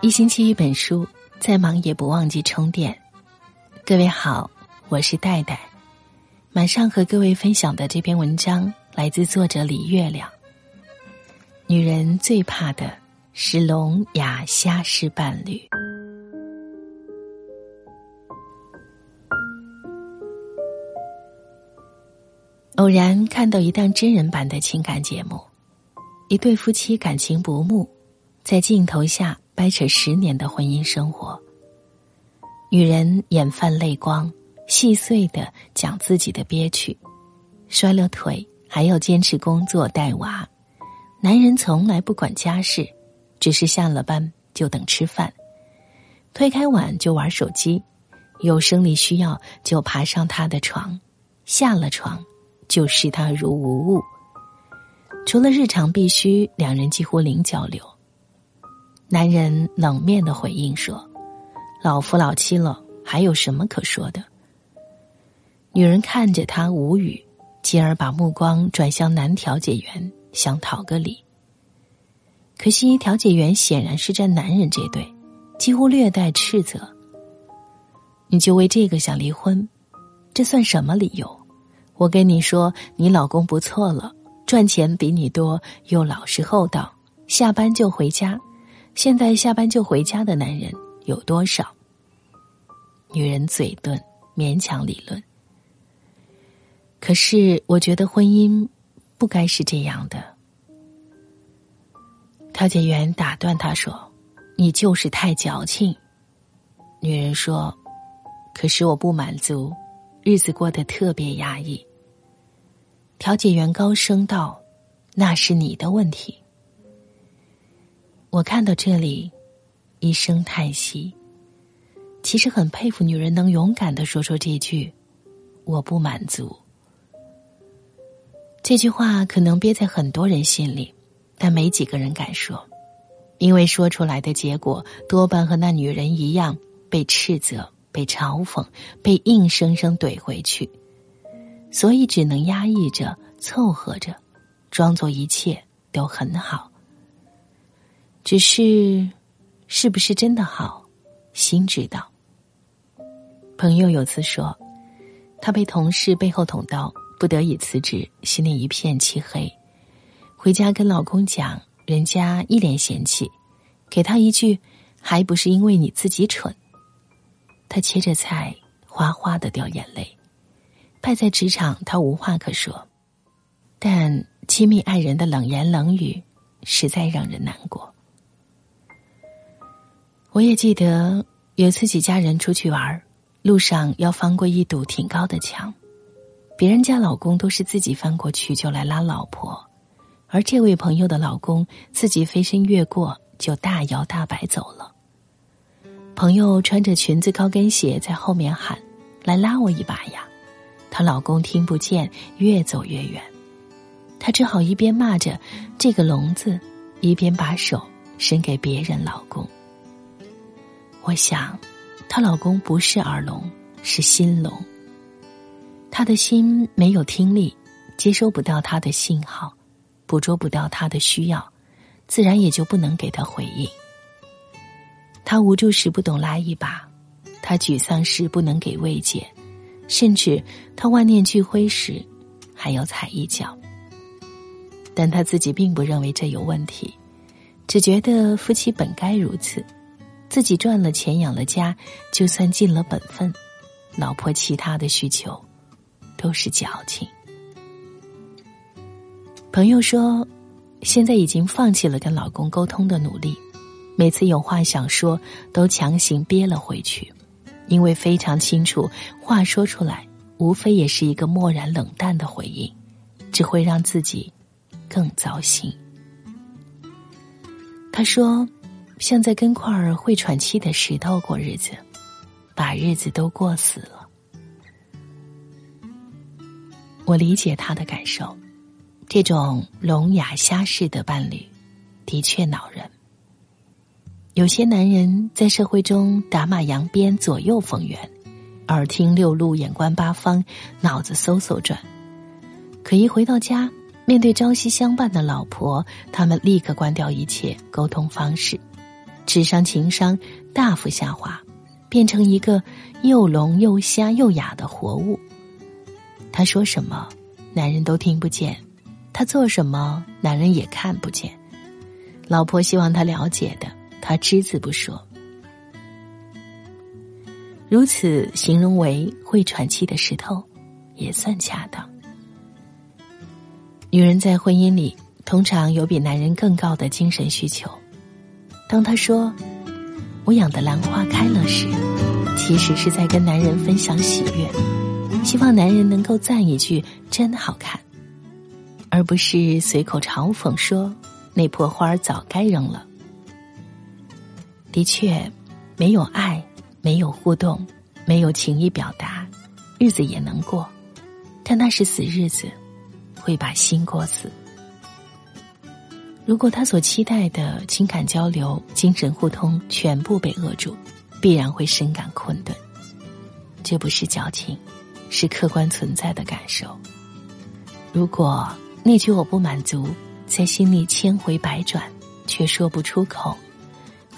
一星期一本书，再忙也不忘记充电。各位好，我是戴戴，马上和各位分享的这篇文章来自作者李月亮。女人最怕的是聋哑瞎式伴侣。偶然看到一档真人版的情感节目，一对夫妻感情不睦，在镜头下。掰扯十年的婚姻生活，女人眼泛泪光，细碎的讲自己的憋屈，摔了腿还要坚持工作带娃，男人从来不管家事，只是下了班就等吃饭，推开碗就玩手机，有生理需要就爬上他的床，下了床就视他如无物，除了日常必须，两人几乎零交流。男人冷面的回应说：“老夫老妻了，还有什么可说的？”女人看着他无语，继而把目光转向男调解员，想讨个理。可惜调解员显然是站男人这队，几乎略带斥责：“你就为这个想离婚？这算什么理由？我跟你说，你老公不错了，赚钱比你多，又老实厚道，下班就回家。”现在下班就回家的男人有多少？女人嘴钝，勉强理论。可是我觉得婚姻不该是这样的。调解员打断他说：“你就是太矫情。”女人说：“可是我不满足，日子过得特别压抑。”调解员高声道：“那是你的问题。”我看到这里，一声叹息。其实很佩服女人能勇敢的说出这句“我不满足”。这句话可能憋在很多人心里，但没几个人敢说，因为说出来的结果多半和那女人一样，被斥责、被嘲讽、被硬生生怼回去，所以只能压抑着、凑合着，装作一切都很好。只是，是不是真的好，心知道。朋友有次说，他被同事背后捅刀，不得已辞职，心里一片漆黑。回家跟老公讲，人家一脸嫌弃，给他一句：“还不是因为你自己蠢。”他切着菜，哗哗的掉眼泪。败在职场，他无话可说，但亲密爱人的冷言冷语，实在让人难过。我也记得有次几家人出去玩，路上要翻过一堵挺高的墙，别人家老公都是自己翻过去就来拉老婆，而这位朋友的老公自己飞身越过就大摇大摆走了。朋友穿着裙子高跟鞋在后面喊：“来拉我一把呀！”她老公听不见，越走越远，她只好一边骂着这个聋子，一边把手伸给别人老公。我想，她老公不是耳聋，是心聋。他的心没有听力，接收不到他的信号，捕捉不到他的需要，自然也就不能给他回应。他无助时不懂拉一把，他沮丧时不能给慰藉，甚至他万念俱灰时，还要踩一脚。但他自己并不认为这有问题，只觉得夫妻本该如此。自己赚了钱养了家，就算尽了本分，老婆其他的需求都是矫情。朋友说，现在已经放弃了跟老公沟通的努力，每次有话想说都强行憋了回去，因为非常清楚，话说出来无非也是一个漠然冷淡的回应，只会让自己更糟心。他说。像在跟块会喘气的石头过日子，把日子都过死了。我理解他的感受，这种聋哑瞎式的伴侣，的确恼人。有些男人在社会中打马扬鞭，左右逢源，耳听六路，眼观八方，脑子嗖嗖转，可一回到家，面对朝夕相伴的老婆，他们立刻关掉一切沟通方式，智商情商大幅下滑，变成一个又聋又瞎又哑的活物。他说什么，男人都听不见；他做什么，男人也看不见。老婆希望他了解的，他只字不说。如此形容为会喘气的石头，也算恰当。女人在婚姻里通常有比男人更高的精神需求。当她说“我养的兰花开了”时，其实是在跟男人分享喜悦，希望男人能够赞一句“真好看”，而不是随口嘲讽说“那破花早该扔了”。的确，没有爱。没有互动，没有情意表达，日子也能过，但那是死日子，会把心过死。如果他所期待的情感交流、精神互通全部被扼住，必然会深感困顿。这不是矫情，是客观存在的感受。如果那句我不满足，在心里千回百转，却说不出口，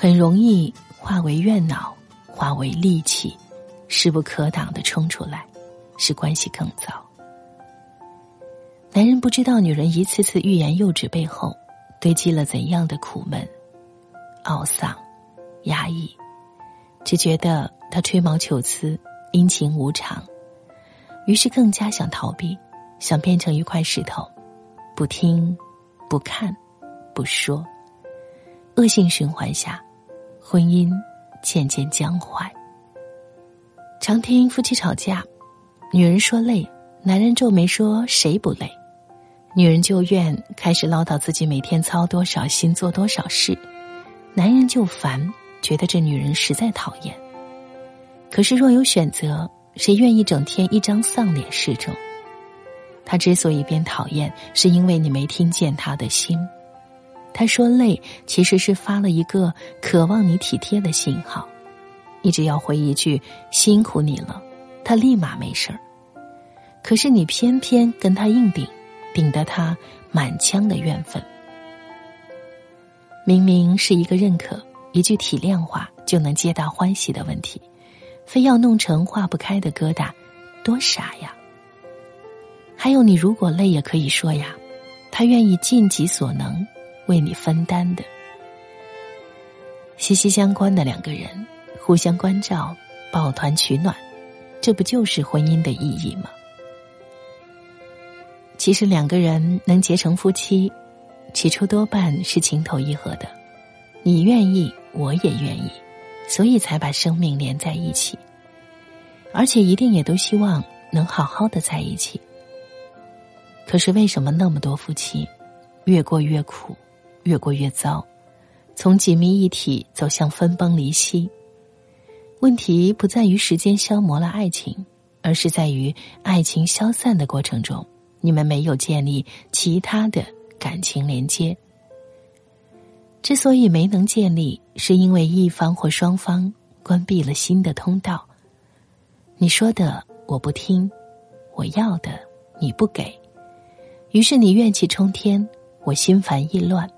很容易化为怨恼。化为戾气，势不可挡的冲出来，使关系更糟。男人不知道女人一次次欲言又止背后，堆积了怎样的苦闷、懊丧、压抑，只觉得他吹毛求疵、阴晴无常，于是更加想逃避，想变成一块石头，不听、不看、不说。恶性循环下，婚姻。渐渐僵坏。常听夫妻吵架，女人说累，男人皱眉说谁不累？女人就怨，开始唠叨自己每天操多少心做多少事，男人就烦，觉得这女人实在讨厌。可是若有选择，谁愿意整天一张丧脸示众？他之所以变讨厌，是因为你没听见他的心。他说累，其实是发了一个渴望你体贴的信号。你只要回一句“辛苦你了”，他立马没事儿。可是你偏偏跟他硬顶，顶得他满腔的怨愤。明明是一个认可、一句体谅话就能皆大欢喜的问题，非要弄成化不开的疙瘩，多傻呀！还有，你如果累也可以说呀，他愿意尽己所能。为你分担的，息息相关的两个人，互相关照，抱团取暖，这不就是婚姻的意义吗？其实两个人能结成夫妻，起初多半是情投意合的，你愿意，我也愿意，所以才把生命连在一起，而且一定也都希望能好好的在一起。可是为什么那么多夫妻，越过越苦？越过越糟，从紧密一体走向分崩离析。问题不在于时间消磨了爱情，而是在于爱情消散的过程中，你们没有建立其他的感情连接。之所以没能建立，是因为一方或双方关闭了新的通道。你说的我不听，我要的你不给，于是你怨气冲天，我心烦意乱。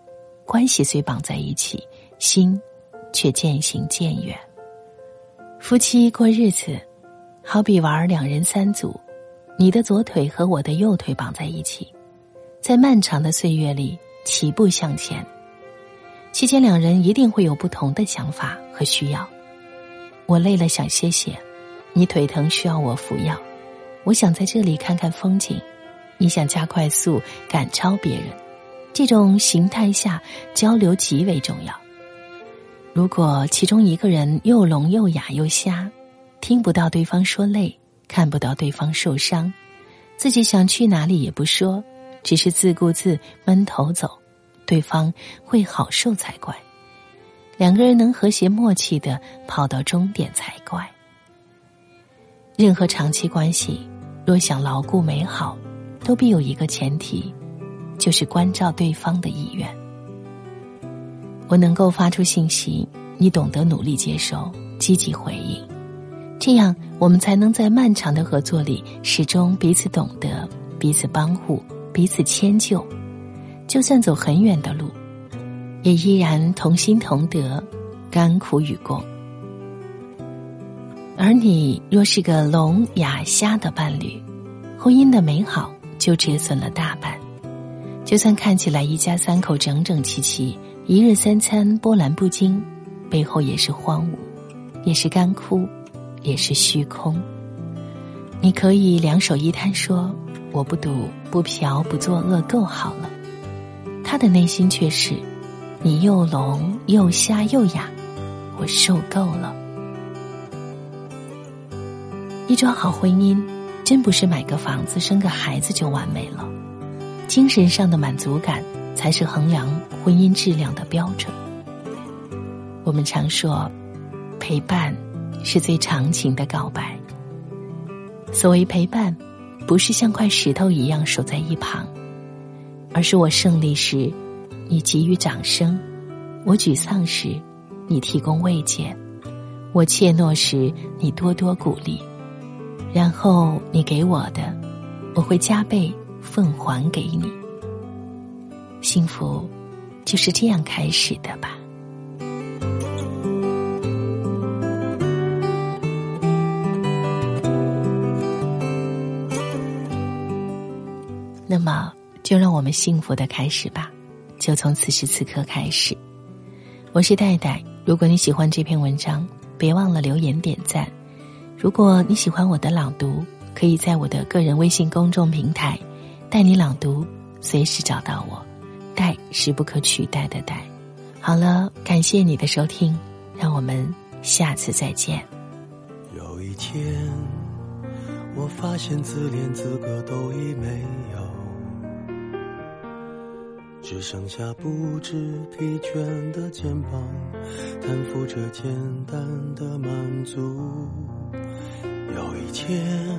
关系虽绑在一起，心却渐行渐远。夫妻过日子，好比玩两人三组，你的左腿和我的右腿绑在一起，在漫长的岁月里齐步向前。期间，两人一定会有不同的想法和需要。我累了想歇歇，你腿疼需要我扶药。我想在这里看看风景，你想加快速赶超别人。这种形态下交流极为重要。如果其中一个人又聋又哑又瞎，听不到对方说累，看不到对方受伤，自己想去哪里也不说，只是自顾自闷头走，对方会好受才怪。两个人能和谐默契的跑到终点才怪。任何长期关系，若想牢固美好，都必有一个前提。就是关照对方的意愿。我能够发出信息，你懂得努力接收、积极回应，这样我们才能在漫长的合作里始终彼此懂得、彼此帮护，彼此迁就，就算走很远的路，也依然同心同德，甘苦与共。而你若是个聋哑瞎的伴侣，婚姻的美好就折损了大半。就算看起来一家三口整整齐齐，一日三餐波澜不惊，背后也是荒芜，也是干枯，也是虚空。你可以两手一摊说：“我不赌，不嫖，不作恶，够好了。”他的内心却是：“你又聋又瞎又哑，我受够了。”一桩好婚姻，真不是买个房子、生个孩子就完美了。精神上的满足感，才是衡量婚姻质量的标准。我们常说，陪伴是最长情的告白。所谓陪伴，不是像块石头一样守在一旁，而是我胜利时，你给予掌声；我沮丧时，你提供慰藉；我怯懦时，你多多鼓励。然后你给我的，我会加倍奉还给你。幸福，就是这样开始的吧。那么，就让我们幸福的开始吧，就从此时此刻开始。我是戴戴，如果你喜欢这篇文章，别忘了留言点赞。如果你喜欢我的朗读，可以在我的个人微信公众平台“带你朗读”随时找到我。戴是不可取代的戴。好了，感谢你的收听，让我们下次再见。有一天，我发现自怜资格都已没有。只剩下不知疲倦的肩膀，担负着简单的满足。有一天，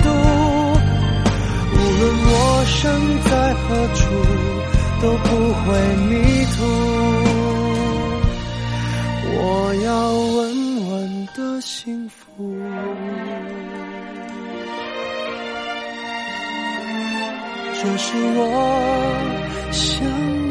无论我。身在何处都不会迷途。我要稳稳的幸福。这是我想。